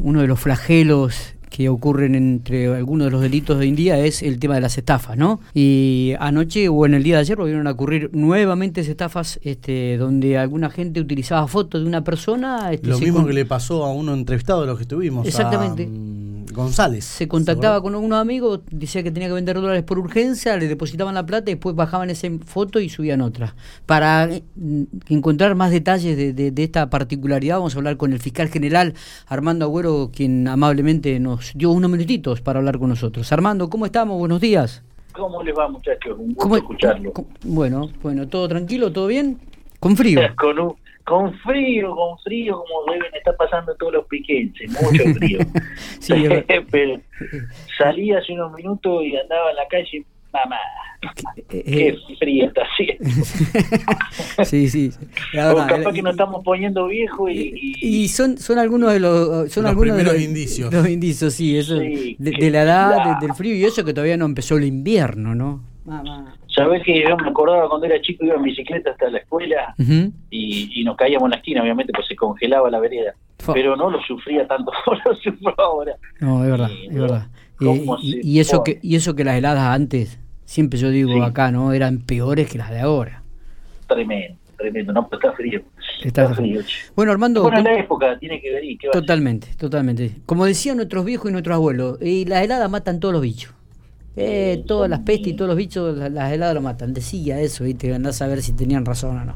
Uno de los flagelos que ocurren entre algunos de los delitos de hoy en día es el tema de las estafas, ¿no? Y anoche o en el día de ayer volvieron a ocurrir nuevamente estafas este, donde alguna gente utilizaba fotos de una persona. Este, Lo mismo que le pasó a uno entrevistado de los que estuvimos. Exactamente. A, mm, González. Se contactaba con algunos amigos, decía que tenía que vender dólares por urgencia, le depositaban la plata y después bajaban esa foto y subían otra. Para mm, encontrar más detalles de, de- de esta particularidad, vamos a hablar con el fiscal general Armando Agüero, quien amablemente nos dio unos minutitos para hablar con nosotros. Armando, ¿cómo estamos? Buenos días. ¿Cómo les va, muchachos? Un gusto ¿Cómo- escucharlo. cómo- bueno, bueno, ¿todo tranquilo? ¿Todo bien? Con frío. Con, un- con frío, con frío, como deben estar pasando todos los piquenses, mucho frío. Sí, Pero salí hace unos minutos y andaba en la calle, mamá, eh, qué eh, frío está haciendo. sí, sí. La O verdad, capaz eh, que nos estamos poniendo viejos y, Y son, son algunos de los son Los algunos de los indicios. Los indicios, sí, eso Sí, de, la edad, de- del frío y eso que todavía no empezó el invierno, ¿no? Mamá. Sabés que yo me acordaba cuando era chico, iba en bicicleta hasta la escuela y, y nos caíamos en la esquina, obviamente, pues se congelaba la vereda. Pero no lo sufría tanto como lo sufro ahora. No, es verdad, Sí, es verdad. ¿Cómo Eh, y, y eso que y eso que las heladas antes, siempre yo digo Sí. acá, ¿no? Eran peores que las de ahora. Tremendo, tremendo. No, pero está frío. Está Está frío. Bueno, Armando, Bueno, con- la época tiene que ver y qué totalmente, totalmente. Como decían nuestros viejos y nuestros abuelos, y las heladas matan todos los bichos. Eh, Sí, todas las pestes y todas los bichos, la- las heladas lo matan. Decía eso, y te andás a ver si tenían razón o no.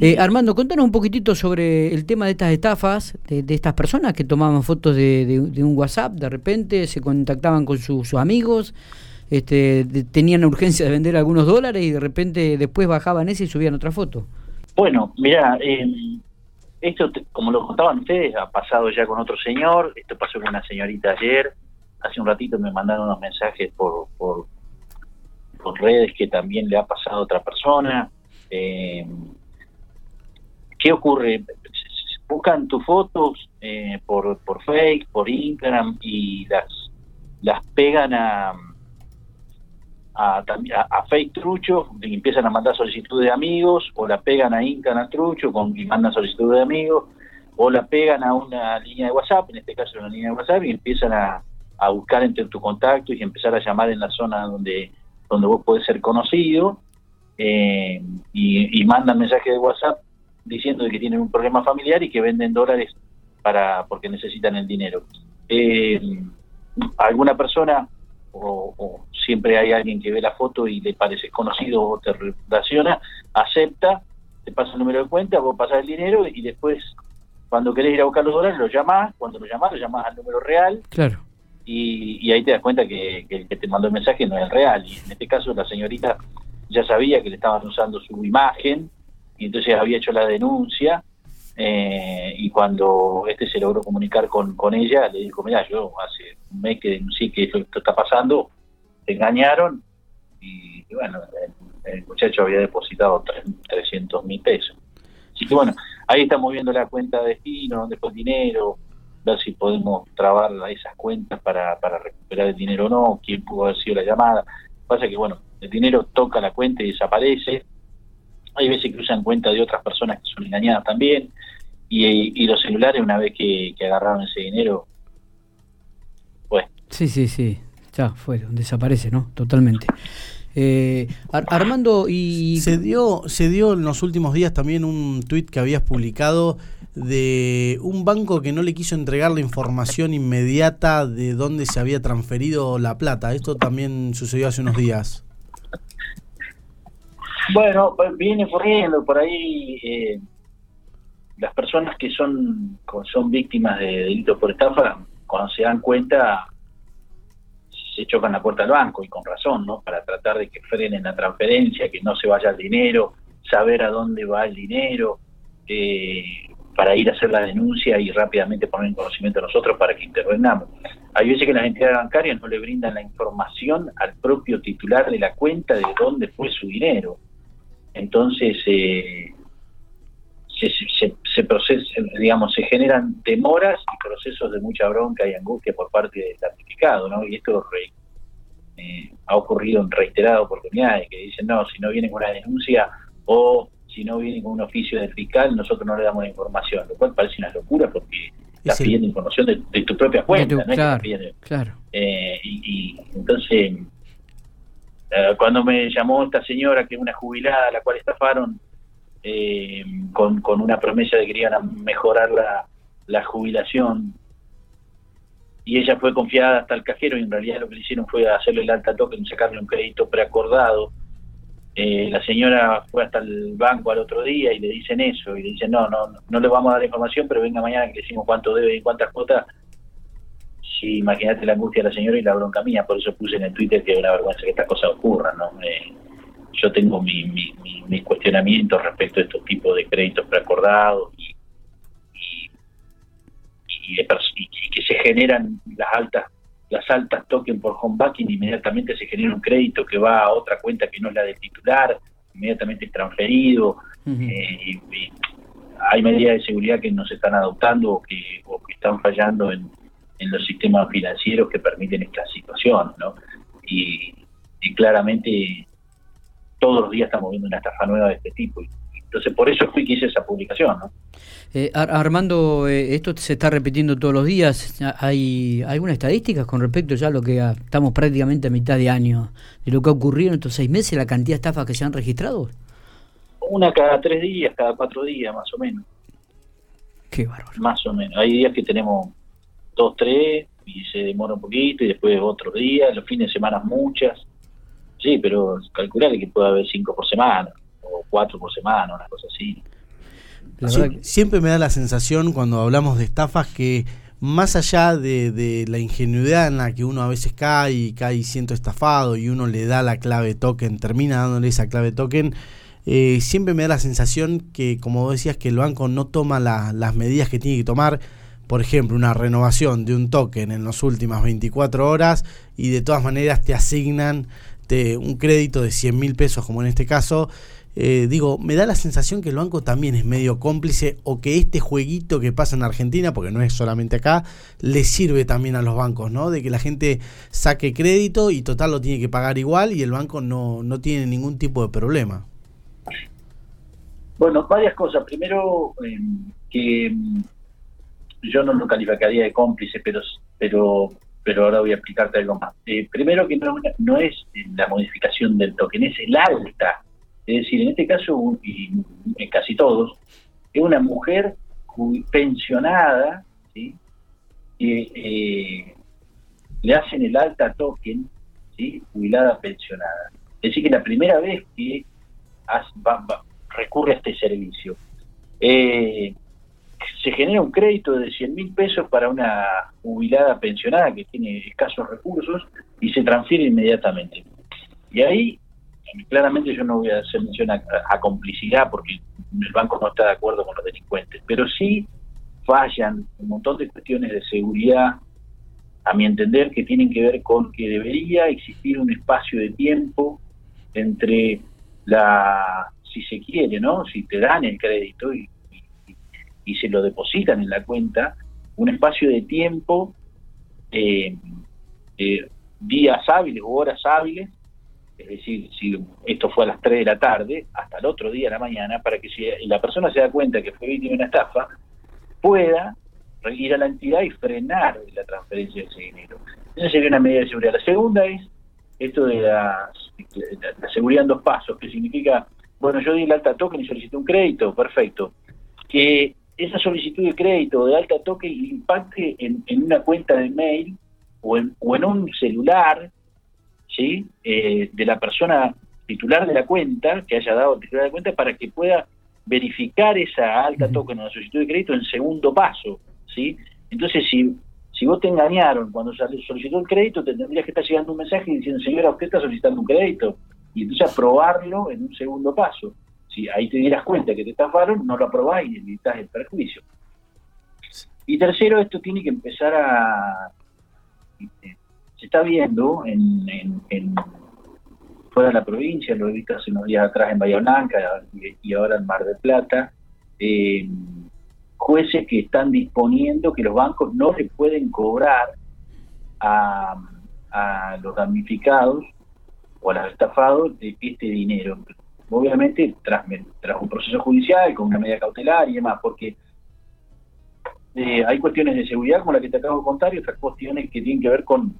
Eh, Armando, contanos un poquitito sobre el tema de estas estafas, de, de estas personas que tomaban fotos de, de- de un WhatsApp, de repente se contactaban con su- sus amigos, este, tenían urgencia de vender algunos dólares y de repente después bajaban ese y subían otra foto. Bueno, mira, esto, te- como lo contaban ustedes, ha pasado ya con otro señor. Esto pasó con una señorita ayer. Hace un ratito me mandaron unos mensajes por, por, redes que también le ha pasado a otra persona. Eh, ¿Qué ocurre? Buscan tus fotos eh, por, por Facebook, por Instagram y las, las pegan a, a, a, a Fake Trucho y empiezan a mandar solicitudes de amigos, o la pegan a Instagram Trucho con, y mandan solicitudes de amigos, o la pegan a una línea de WhatsApp, en este caso una línea de WhatsApp, y empiezan a, a buscar entre tu contacto y empezar a llamar en la zona donde, donde vos podés ser conocido, eh, y, y mandan mensajes de WhatsApp diciendo que tienen un problema familiar y que venden dólares para porque necesitan el dinero. Eh, alguna persona o, o siempre hay alguien que ve la foto y le parece conocido o te relaciona, acepta, te pasa el número de cuenta, vos pasás el dinero y después cuando querés ir a buscar los dólares lo llamás, cuando lo llamás lo llamás al número real Claro. Y, y ahí te das cuenta que, el que te mandó el mensaje no es el real. Y en este caso la señorita ya sabía que le estaban usando su imagen y entonces había hecho la denuncia eh, y cuando este se logró comunicar con, con ella le dijo, mira, yo hace un mes que denuncié que esto, esto está pasando, te engañaron y, bueno, el, muchacho había depositado tres- 300 mil pesos. Así que bueno, ahí estamos viendo la cuenta de destino, dónde fue el dinero, ver si podemos trabar esas cuentas para, para recuperar el dinero o no, quién pudo haber sido la llamada. Pasa que, bueno, el dinero toca la cuenta y desaparece. Hay veces que usan cuenta de otras personas que son engañadas también. Y, y los celulares, una vez que, que agarraron ese dinero, pues Sí, sí, sí. Ya fueron, desaparece, ¿no? Totalmente. Eh, Ar- Armando, y. Se dio, se dio en los últimos días también un tuit que habías publicado de un banco que no le quiso entregar la información inmediata de dónde se había transferido la plata. Esto también sucedió hace unos días. Bueno, pues viene corriendo por ahí eh, las personas que son son víctimas de delitos por estafa, cuando se dan cuenta se chocan la puerta al banco y con razón, ¿no? Para tratar de que frenen la transferencia, que no se vaya el dinero, saber a dónde va el dinero, eh, para ir a hacer la denuncia y rápidamente poner en conocimiento a nosotros para que intervengamos. Hay veces que las entidades bancarias no le brindan la información al propio titular de la cuenta de dónde fue su dinero. Entonces, eh, se, se, se proces- digamos, se generan demoras y procesos de mucha bronca y angustia por parte del damnificado, ¿no? Y esto re- eh, ha ocurrido en reiteradas oportunidades, que dicen, no, si no vienen con una denuncia o si no vienen con un oficio del fiscal, nosotros no le damos la información, lo cual parece una locura porque estás pidiendo información de, tu propia cuenta, claro, claro. Eh, y, entonces, eh, cuando me llamó esta señora, que es una jubilada, a la cual estafaron, eh, con, con una promesa de que a mejorar la, la jubilación, y ella fue confiada hasta el cajero y en realidad lo que le hicieron fue hacerle el alta token, sacarle un crédito preacordado eh, la señora fue hasta el banco al otro día y le dicen eso, y le dicen, no, no, no le vamos a dar información, pero venga mañana que le decimos cuánto debe y cuántas cuotas. Sí, imagínate la angustia de la señora y la bronca mía, por eso puse en el Twitter que es una vergüenza que estas cosas ocurran, ¿no? Eh, yo tengo mi, mi, mis cuestionamientos respecto a estos tipos de créditos preacordados y, y, y que se generan las altas las altas toquen por home banking, inmediatamente se genera un crédito que va a otra cuenta que no es la del titular, inmediatamente es transferido. Eh, hay medidas de seguridad que no se están adoptando o que, están fallando en, los sistemas financieros que permiten esta situación. ¿no? Y, y, claramente todos los días estamos viendo una estafa nueva de este tipo. Entonces, por eso fui que hice esa publicación. ¿no? Eh, Armando, eh, esto se está repitiendo todos los días. ¿Hay alguna estadística con respecto ya a lo que estamos prácticamente a mitad de año, de lo que ha ocurrido en estos seis meses, la cantidad de estafas que se han registrado? Una cada tres días, cada cuatro días, más o menos. Qué bárbaro. Más o menos. Hay días que tenemos dos, tres, y se demora un poquito, y después otros días, los fines de semana muchas. Sí, pero calcular que puede haber cinco por semana, o cuatro por semana, una cosa así siempre me da la sensación cuando hablamos de estafas que más allá de, la ingenuidad en la que uno a veces cae y cae y siento estafado y uno le da la clave token, termina dándole esa clave token, eh, siempre me da la sensación que, como decías, que el banco no toma las medidas que tiene que tomar. Por ejemplo, una renovación de un token en las últimas 24 horas y de todas maneras te asignan un crédito de 100 mil pesos, como en este caso, eh, digo, me da la sensación que el banco también es medio cómplice o que este jueguito que pasa en Argentina, porque no es solamente acá, le sirve también a los bancos, ¿no? De que la gente saque crédito y total lo tiene que pagar igual y el banco no, no tiene ningún tipo de problema. Bueno, varias cosas. Primero, em, que em, yo no lo calificaría de cómplice, pero, pero, pero ahora voy a explicarte algo más. Eh, primero que no, no es la modificación del token, es el alta es decir, en este caso, y en casi todos, es una mujer pensionada, ¿sí? Eh, le hacen el alta token, jubilada pensionada. Es decir, que la primera vez que recurre a este servicio. Eh, se genera un crédito de 100 mil pesos para una jubilada pensionada que tiene escasos recursos y se transfiere inmediatamente. Y ahí claramente yo no voy a hacer mención a, complicidad porque el banco no está de acuerdo con los delincuentes, pero sí fallan un montón de cuestiones de seguridad, a mi entender, que tienen que ver con que debería existir un espacio de tiempo entre la, si se quiere, ¿no? Si te dan el crédito y, y, se lo depositan en la cuenta, un espacio de tiempo, eh, eh, días hábiles o horas hábiles es decir, si esto fue a las 3 de la tarde, hasta el otro día de la mañana, para que si la persona se da cuenta que fue víctima de una estafa, pueda ir a la entidad y frenar la transferencia de ese dinero. Esa sería una medida de seguridad. La segunda es esto de la, seguridad en dos pasos, que significa, bueno, yo di el alta token y solicité un crédito, perfecto. Que esa solicitud de crédito de alta token impacte en, una cuenta de mail o en, o en un celular ¿sí? Eh, de la persona titular de la cuenta, que haya dado el titular de la cuenta, para que pueda verificar esa alta token o la solicitud de crédito en segundo paso. ¿sí? Entonces, si, si vos te engañaron cuando solicitó el crédito, te tendrías que estar llegando un mensaje diciendo, señora, usted está solicitando un crédito. Y entonces aprobarlo en un segundo paso. Si ahí te dieras cuenta que te estafaron, no lo aprobáis y evitas el perjuicio. Y tercero, esto tiene que empezar a se está viendo en, en, fuera de la provincia, lo he visto hace unos días atrás en Bahía Blanca y, ahora en Mar del Plata, eh, jueces que están disponiendo que los bancos no le pueden cobrar a, los damnificados o a los estafados de este dinero. Obviamente tras, un proceso judicial, con una medida cautelar y demás, porque eh, hay cuestiones de seguridad como la que te acabo de contar y otras cuestiones que tienen que ver con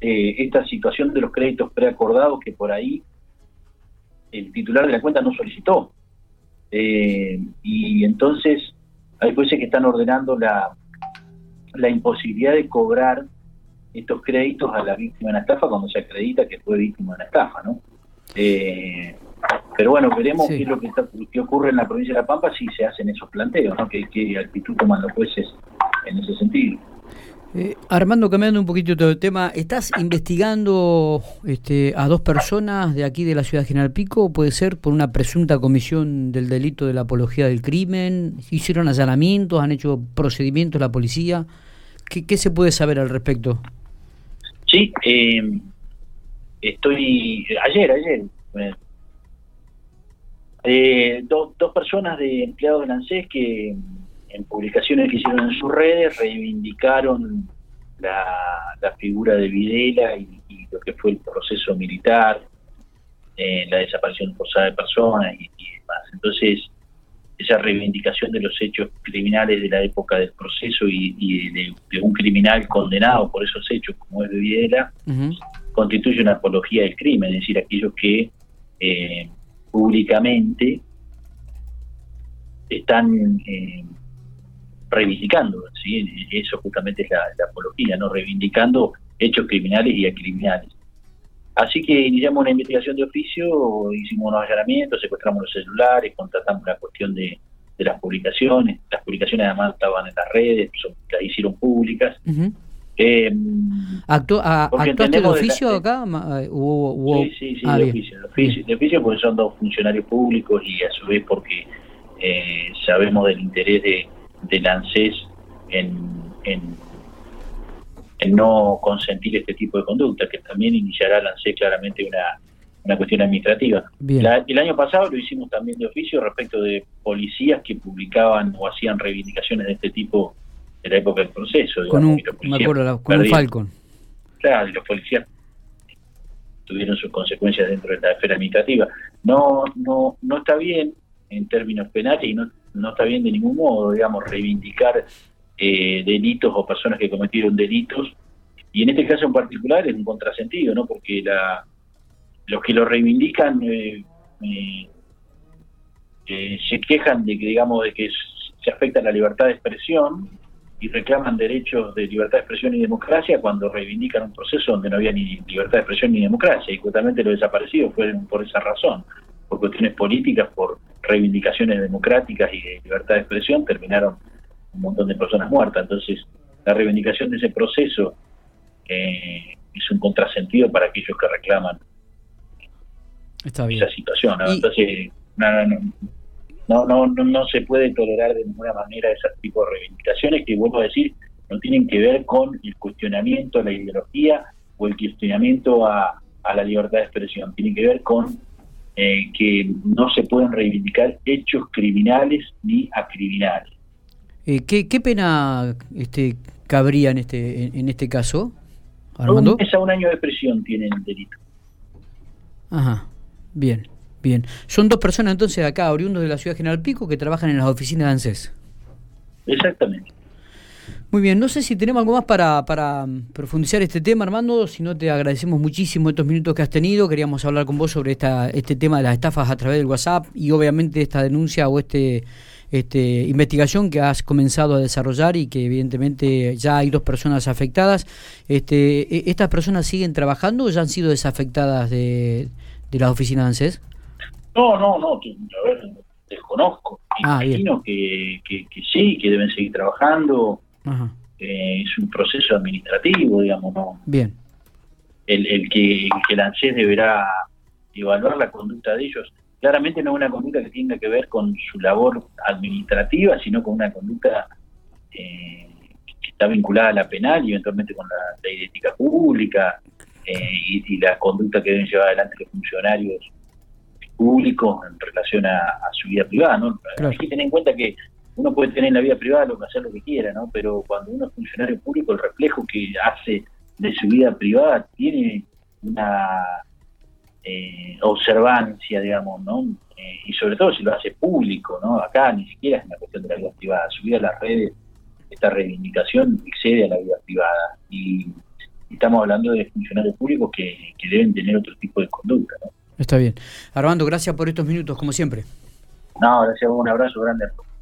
eh, esta situación de los créditos preacordados que por ahí el titular de la cuenta no solicitó. Eh, y entonces hay jueces que están ordenando la, la imposibilidad de cobrar estos créditos a la víctima de una estafa cuando se acredita que fue víctima de una estafa, ¿no? Eh, pero bueno, veremos qué es lo que, qué ocurre en la provincia de La Pampa si se hacen esos planteos, ¿no? ¿Qué, qué actitud toman los jueces en ese sentido? Eh, Armando, cambiando un poquito todo el tema, ¿estás investigando este, a dos personas de aquí de la ciudad de General Pico? ¿Puede ser por una presunta comisión del delito de la apología del crimen? ¿Hicieron allanamientos? ¿Han hecho procedimientos la policía? ¿Qué, qué se puede saber al respecto? Sí, eh, estoy. Ayer, ayer. Eh, dos personas de empleados de ANSES que en publicaciones que hicieron en sus redes reivindicaron la, figura de Videla y, lo que fue el proceso militar, eh, la desaparición forzada de personas y, demás. Entonces, esa reivindicación de los hechos criminales de la época del proceso y, de, un criminal condenado por esos hechos, como es de Videla, constituye una apología del crimen, es decir, aquellos que eh, públicamente están eh, reivindicando, ¿sí? eso justamente es la, apología, no reivindicando hechos criminales y criminales. Así que iniciamos una investigación de oficio, hicimos unos allanamientos, secuestramos los celulares, contratamos la cuestión de, las publicaciones. Las publicaciones además estaban en las redes, las hicieron públicas. Eh, ¿Actuaste de oficio acá? Sí, sí, sí, ah, de, oficio, de, oficio, porque son dos funcionarios públicos y a su vez porque eh, sabemos del interés de, del ANSES en, en, no consentir este tipo de conducta, que también iniciará el ANSES claramente una, una cuestión administrativa. el año pasado lo hicimos también de oficio respecto de policías que publicaban o hacían reivindicaciones de este tipo en la época del proceso. con un, me acuerdo, con un Falcon. Claro, y los policías tuvieron sus consecuencias dentro de la esfera administrativa. No, no, no está bien en términos penales y no no está bien de ningún modo, digamos, reivindicar eh, delitos o personas que cometieron delitos. Y en este caso en particular es un contrasentido, ¿no? Porque la, los que lo reivindican eh, eh, se quejan de que, digamos, de que se afecta la libertad de expresión y reclaman derechos de libertad de expresión y democracia cuando reivindican un proceso donde no había ni libertad de expresión ni democracia y justamente los desaparecidos fueron por esa razón, por cuestiones políticas, por reivindicaciones democráticas y de libertad de expresión, terminaron un montón de personas muertas. Entonces, la reivindicación de ese proceso eh, es un contrasentido para aquellos que reclaman esa situación. Entonces, no, no, no, no, se puede tolerar de ninguna manera ese tipo de reivindicaciones que, vuelvo a decir, no tienen que ver con el cuestionamiento a la ideología o el cuestionamiento a, a la libertad de expresión, tienen que ver con eh, que no se pueden reivindicar hechos criminales ni acriminales. Eh, ¿qué, ¿Qué pena este, cabría en este, en, este caso, Armando? Un un año de prisión tienen el delito. Ajá, bien, bien. Son dos personas entonces acá, oriundos de la ciudad de General Pico, que trabajan en las oficinas de ANSES. Exactamente. Muy bien, no sé si tenemos algo más para, para mm, profundizar este tema, Armando, si no te agradecemos muchísimo estos minutos que has tenido, queríamos hablar con vos sobre esta, este tema de las estafas a través del WhatsApp y obviamente esta denuncia o este, este investigación que has comenzado a desarrollar y que evidentemente ya hay dos personas afectadas. Este, e, ¿Estas personas siguen trabajando o ya han sido desafectadas de, de las oficinas de ANSES? No, no, no, a ver, desconozco. Ah, Imagino que, que, que sí, que deben seguir trabajando eh, es un proceso administrativo, digamos, ¿no? Bien. El, el que, el ANSES deberá evaluar la conducta de ellos. Claramente no es una conducta que tenga que ver con su labor administrativa, sino con una conducta eh, que está vinculada a la penal y eventualmente con la ley de ética pública eh, y, la conducta que deben llevar adelante los funcionarios público en relación a, su vida privada, ¿no? Claro. Hay que tener en cuenta que uno puede tener en la vida privada lo que hacer lo que quiera, ¿no? Pero cuando uno es funcionario público, el reflejo que hace de su vida privada tiene una eh, observancia, digamos, ¿no? Eh, y sobre todo si lo hace público, ¿no? Acá ni siquiera es una cuestión de la vida privada. Subir a las redes, esta reivindicación excede a la vida privada. Y estamos hablando de funcionarios públicos que, que deben tener otro tipo de conducta, ¿no? Está bien. Armando, gracias por estos minutos, como siempre. No, gracias, un abrazo grande.